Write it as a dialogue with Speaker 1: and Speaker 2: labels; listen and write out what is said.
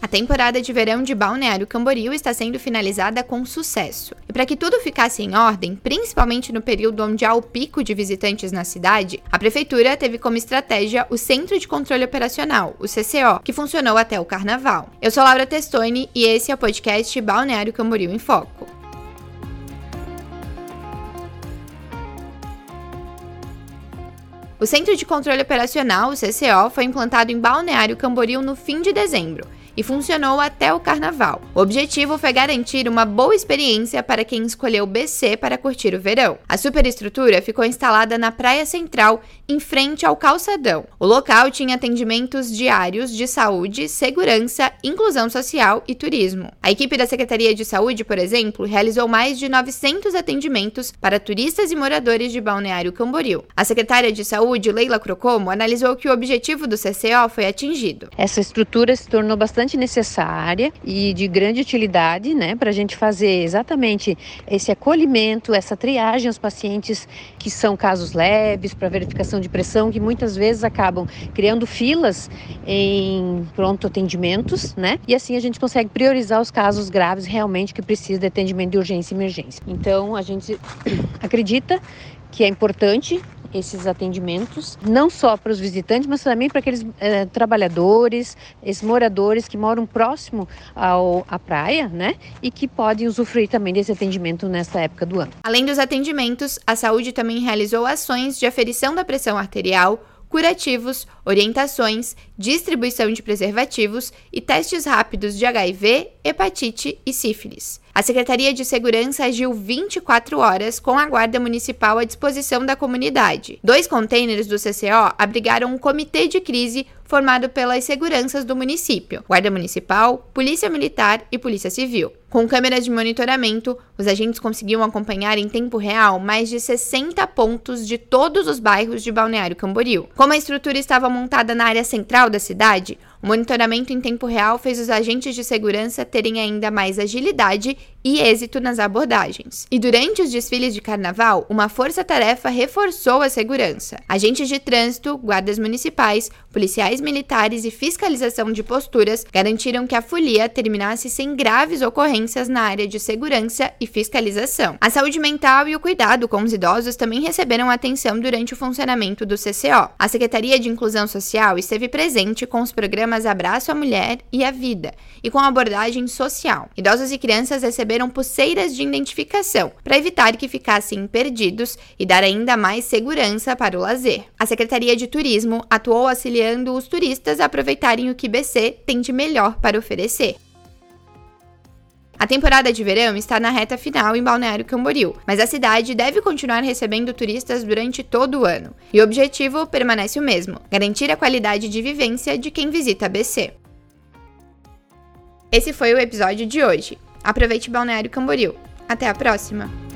Speaker 1: A temporada de verão de Balneário Camboriú está sendo finalizada com sucesso. E para que tudo ficasse em ordem, principalmente no período onde há o pico de visitantes na cidade, a prefeitura teve como estratégia o Centro de Controle Operacional, o CCO, que funcionou até o carnaval. Eu sou Laura Testoni e esse é o podcast Balneário Camboriú em Foco. O Centro de Controle Operacional, o CCO, foi implantado em Balneário Camboriú no fim de dezembro e funcionou até o carnaval. O objetivo foi garantir uma boa experiência para quem escolheu BC para curtir o verão. A superestrutura ficou instalada na Praia Central, em frente ao calçadão. O local tinha atendimentos diários de saúde, segurança, inclusão social e turismo. A equipe da Secretaria de Saúde, por exemplo, realizou mais de 900 atendimentos para turistas e moradores de Balneário Camboriú. A secretária de Saúde, Leila Crocomo, analisou que o objetivo do CCO foi atingido.
Speaker 2: Essa estrutura se tornou bastante bastante necessária e de grande utilidade, né, para a gente fazer exatamente esse acolhimento, essa triagem aos pacientes que são casos leves, para verificação de pressão, que muitas vezes acabam criando filas em pronto atendimentos, né, e assim a gente consegue priorizar os casos graves realmente que precisam de atendimento de urgência e emergência. Então a gente acredita que é importante esses atendimentos, não só para os visitantes, mas também para aqueles eh, trabalhadores, esses moradores que moram próximo ao, à praia, né? E que podem usufruir também desse atendimento nesta época do ano.
Speaker 1: Além dos atendimentos, a saúde também realizou ações de aferição da pressão arterial, curativos, orientações, distribuição de preservativos e testes rápidos de HIV, hepatite e sífilis. A Secretaria de Segurança agiu 24 horas com a Guarda Municipal à disposição da comunidade. Dois containers do CCO abrigaram um comitê de crise formado pelas seguranças do município, Guarda Municipal, Polícia Militar e Polícia Civil. Com câmeras de monitoramento, os agentes conseguiam acompanhar em tempo real mais de 60 pontos de todos os bairros de Balneário Camboriú. Como a estrutura estava montada na área central da cidade, o monitoramento em tempo real fez os agentes de segurança terem ainda mais agilidade e êxito nas abordagens. E durante os desfiles de carnaval, uma força-tarefa reforçou a segurança. Agentes de trânsito, guardas municipais, policiais militares e fiscalização de posturas garantiram que a folia terminasse sem graves ocorrências na área de segurança e fiscalização. A saúde mental e o cuidado com os idosos também receberam atenção durante o funcionamento do CCO. A Secretaria de Inclusão Social esteve presente com os programas programas Abraço à Mulher e à Vida, e com abordagem social. Idosos e crianças receberam pulseiras de identificação para evitar que ficassem perdidos e dar ainda mais segurança para o lazer. A Secretaria de Turismo atuou auxiliando os turistas a aproveitarem o que BC tem de melhor para oferecer. A temporada de verão está na reta final em Balneário Camboriú, mas a cidade deve continuar recebendo turistas durante todo o ano. E o objetivo permanece o mesmo: garantir a qualidade de vivência de quem visita a BC. Esse foi o episódio de hoje. Aproveite Balneário Camboriú. Até a próxima!